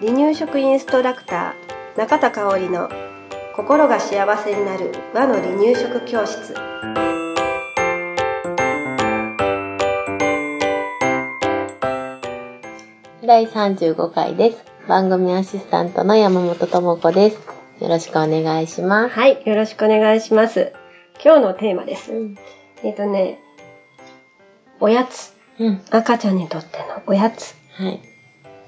離乳食インストラクター中田香織の心が幸せになる和の離乳食教室第35回です。番組アシスタントの山本智子です。よろしくお願いします。はいよろしくお願いします今日のテーマですうん。えっ、とねおやつうん。赤ちゃんにとってのおやつはい。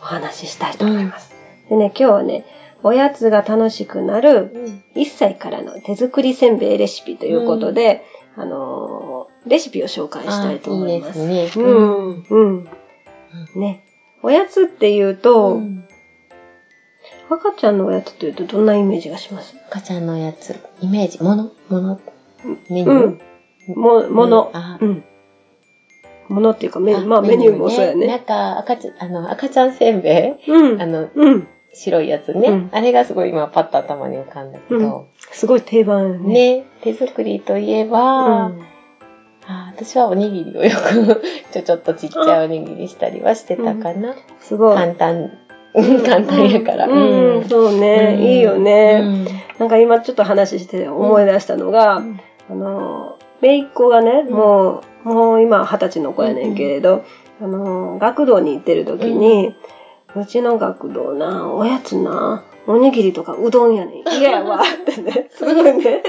お話ししたいと思います、でね今日はねおやつが楽しくなるうん。1歳からの手作りせんべいレシピということで、あのーレシピを紹介したいと思います。あいいですね。うん、うん。ね。おやつっていうと、うん赤ちゃんのおやつっていうとどんなイメージがします？赤ちゃんのやつ、イメージ、ものものメニュうーん。も、もの。あうん。ものっていうか、メあまあメニューもそうやなんね。か赤ちゃん、あの、赤ちゃんせんべい？うん。あの、うん。白いやつね。うんあれがすごい今パッと頭に浮かんだけど。すごい定番よね。ね、手作りといえうば、ん。あ私はおにぎりをよく ちょちょっとちっちゃいおにぎりしたりはしてたかな。すごい。簡単、簡単やから。うん、うんそうね、うんいいよね。うんなんか今ちょっと話して思い出したのが、うんあの、姪っ子がね、ん。もう、もう今二十歳の子やねんけれど、あの、学童に行ってる時に、うちの学童な、おやつな、おにぎりとかうどんやねん。嫌やわってね、すごいね、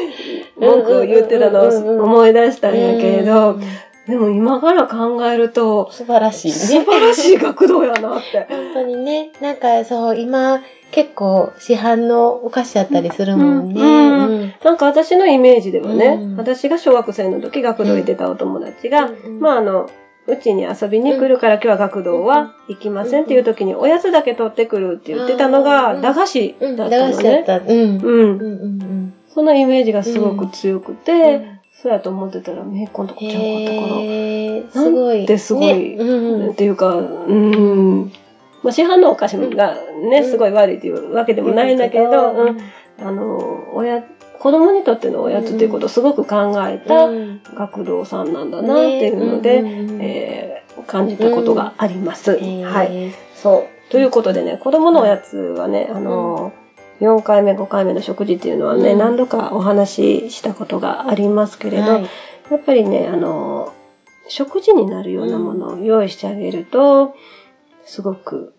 文句を言ってたのを思い出したんやけれど、うんでも今から考えると、素晴らしい素ね。晴らしい学童やなって。本当にね、なんかそう、今結構市販のお菓子だったりするもんね。うんうんなんか私のイメージではね、うん私が小学生の時学童行ってたお友達が、うんまああの、うちに遊びに来るから今日は学童は行きませんっていう時におやつだけ取ってくるって言ってたのうがん駄菓子うん、だ駄ったのね。菓子だった。うん。うん。うんうんそのイメージがすごく強くて、うん。そうやと思ってたらめいっ子のとこちゃうかったから。へーすごい。なんてすごいねうんっていうか、うん。まあ、市販のお菓子がね、うんすごい悪いっていうわけでもないんだけど、うんあの、親、子供にとってのおやつっていうことをすごく考えたうん学童さんなんだなっていうので、ねうんうんうんえー感じたことがあります。へーはい。そう。ということでね、子供のおやつはね、あの、4回目、5回目の食事っていうのはね、うん。何度かお話ししたことがありますけれど、はい。やっぱりね、あの、食事になるようなものを用意してあげると、すごく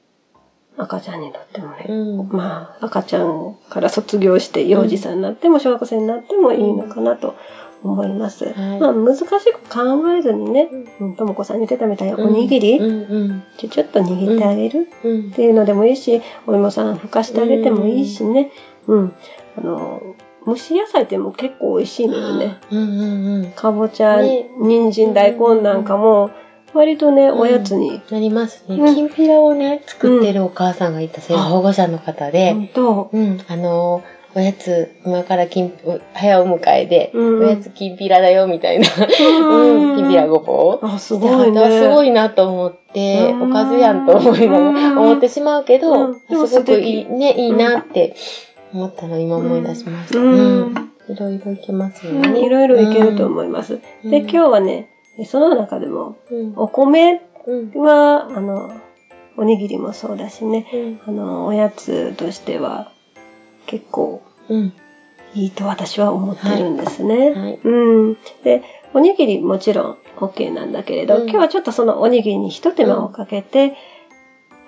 赤ちゃんにとってもね、うん。まあ、赤ちゃんから卒業して幼児さんになっても小学生になってもいいのかなと思います。はい。まあ、難しく考えずにね、うん。ともこさんに言ってたみたいにおにぎり、うんうん。ちょちょっと握ってあげる。うん。っていうのでもいいし、お芋さんふかしてあげてもいいしね。うん。あの、蒸し野菜っても結構美味しいのよね。うんうんうん。かぼちゃ、ね。人参、大根なんかも、割とね、おやつに。なりますね。うんきんぴらをね、作ってるお母さんがいた、保護者の方で、うん、あのーおやつ、今からきん、早お迎えで、うんおやつきんぴらだよ、みたいな。うん うん、きんぴらごぼう。あ、すごいね。すごいなと思って、うんおかずやんと思いながうんら、思ってしまうけど、すごくいい、ね、いいなって思ったのを今思い出しました。ううんん。いろいろいけますよね。うんいろいろいけると思います。うんで、今日はね、その中でも、うん。お米うん。は、あの、おにぎりもそうだしね、うん。あの、おやつとしては、結構うん。いいと私は思ってるんですね。はい。うん。で、おにぎりもちろん OK なんだけれど、うん今日はちょっとそのおにぎりに一手間をかけて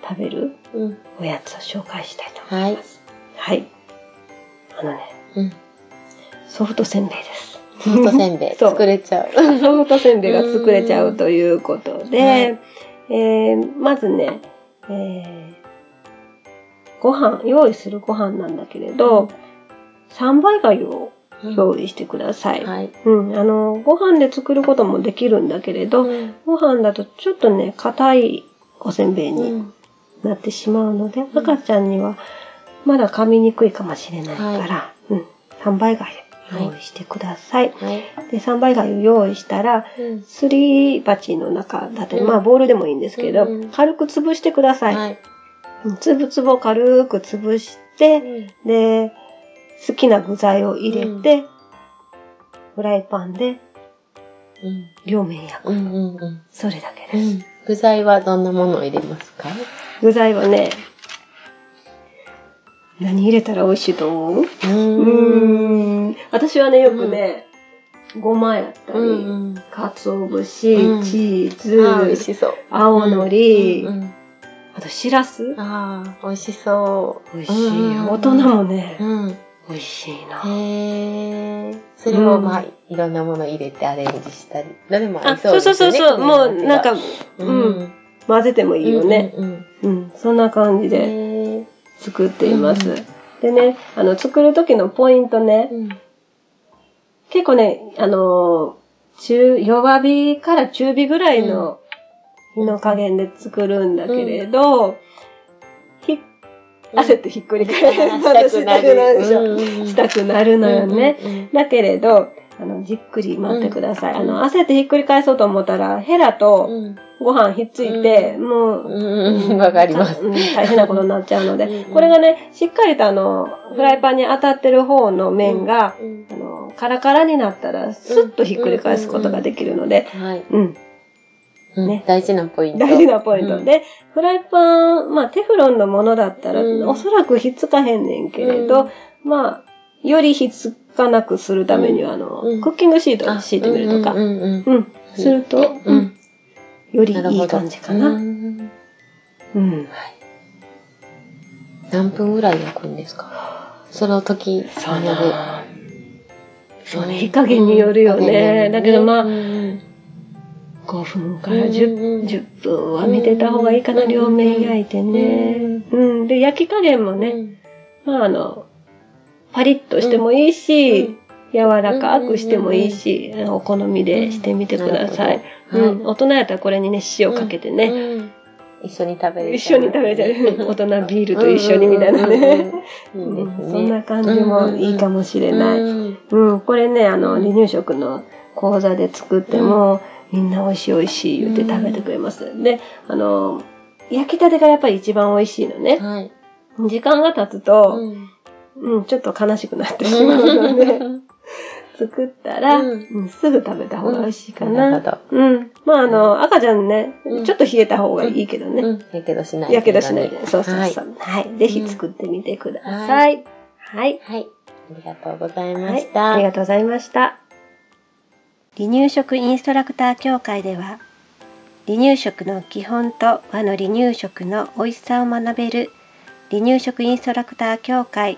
食べるうん。おやつを紹介したいと思いはい。ます。はい。あのね、うん。ソフトせんべいです。ソフトせんべいそう。作れちゃう。ソフトせんべいが作れちゃうということで、えーまずね、えーご飯、用意するご飯なんだけれど、3倍がゆを用意してください。はい。うん、あの、ご飯で作ることもできるんだけれど、うん。ご飯だとちょっとね、硬いおせんべいにうん。なってしまうので、赤ちゃんにはまだ噛みにくいかもしれないから、うん、3倍がゆ用意してください。はい。で、3倍がゆ用意したら、うんすり鉢の中だったまあボウルでもいいんですけど、うん軽く潰してください。はい。うんつぶつぶを軽く潰して、で、好きな具材を入れて、フライパンでうん。両面焼く。それだけです。うん。具材はどんなものを入れますか？具材はね、何入れたら美味しいと思う？うん。私はね、よくね、ごまやったり、うんうん。鰹節、うんチーズ、美味しそう。青のり、あとしらすああ、美味しそう。美味しい。うん大人もね、うん。美味しいな。へえ。それをまあ、いろんなもの入れてアレンジしたり。どれもあ、そううそですよね。そうそうそう、組み合わせがもうなんか、ううん、混ぜてもいいよね。うんそんな感じうん。で。作っています。うんでね、あの、作る時のポイントね、うん結構ね、あのー中、弱火から中火ぐらいの火の加減で作るんだけれど、ひ焦ってひっくり返る。したくなる。でしたくなるのよね。だけれど、あの、じっくり待ってください。あの、焦ってひっくり返そうと思ったら、ヘラとうん。ご飯ひっついて、もう、うん。うん。わかります。うん大変なことになっちゃうので、うん。うんこれがね、しっかりとあの、フライパンに当たってる方の面が、うん。あの、カラカラになったら、スッとひっくり返すことができるので、はい。うん、うん。ね。大事なポイント。大事なポイント。うん。で、フライパン、まあ、テフロンのものだったら、うん。おそらくひっつかへんねんけれど、まあ、よりひっつかなくするためには、あの、うんクッキングシートを敷いてみるとか、うんうんうんうん、すると、ううんん。よりいい。感じかな。ううん。ん何分ぐらい焼くんですか？その時、そうによるなそうね、火加減によるよね。だけどまあ、5分から 10, うん10分は見てた方がいいかな、うん両面焼いてね。うん。で、焼き加減もね、ね。まああの、パリッとしてもいいし、柔らかくしてもいいし、お好みでしてみてください。うんうん。大人やったらこれにね、塩かけてね、うん一緒に食べれ一緒に食べちゃう。大人ビールと一緒にみたいなね。そんな感じもいいかもしれない。うんうん、これね、あの、離乳食の講座で作っても、みんな美味しい美味しい言って食べてくれます。で、あの、焼きたてがやっぱり一番美味しいのね。はい。時間が経つと、うんうん、ちょっと悲しくなってしまうので、作ったら、ううんんすぐ食べた方が美味しいかな。なるほど。うん。まあ、あの、赤ちゃんねう、んちょっと冷えた方がいいけどね。うん。やけどしない。やけどしないで。そうそうはいそう。はい。ぜひ作ってみてください。はい。はい。ありがとうございまはいし。た。ありがとうございました。離乳食インストラクター協会では、離乳食の基本と和の離乳食の美味しさを学べる離乳食インストラクター協会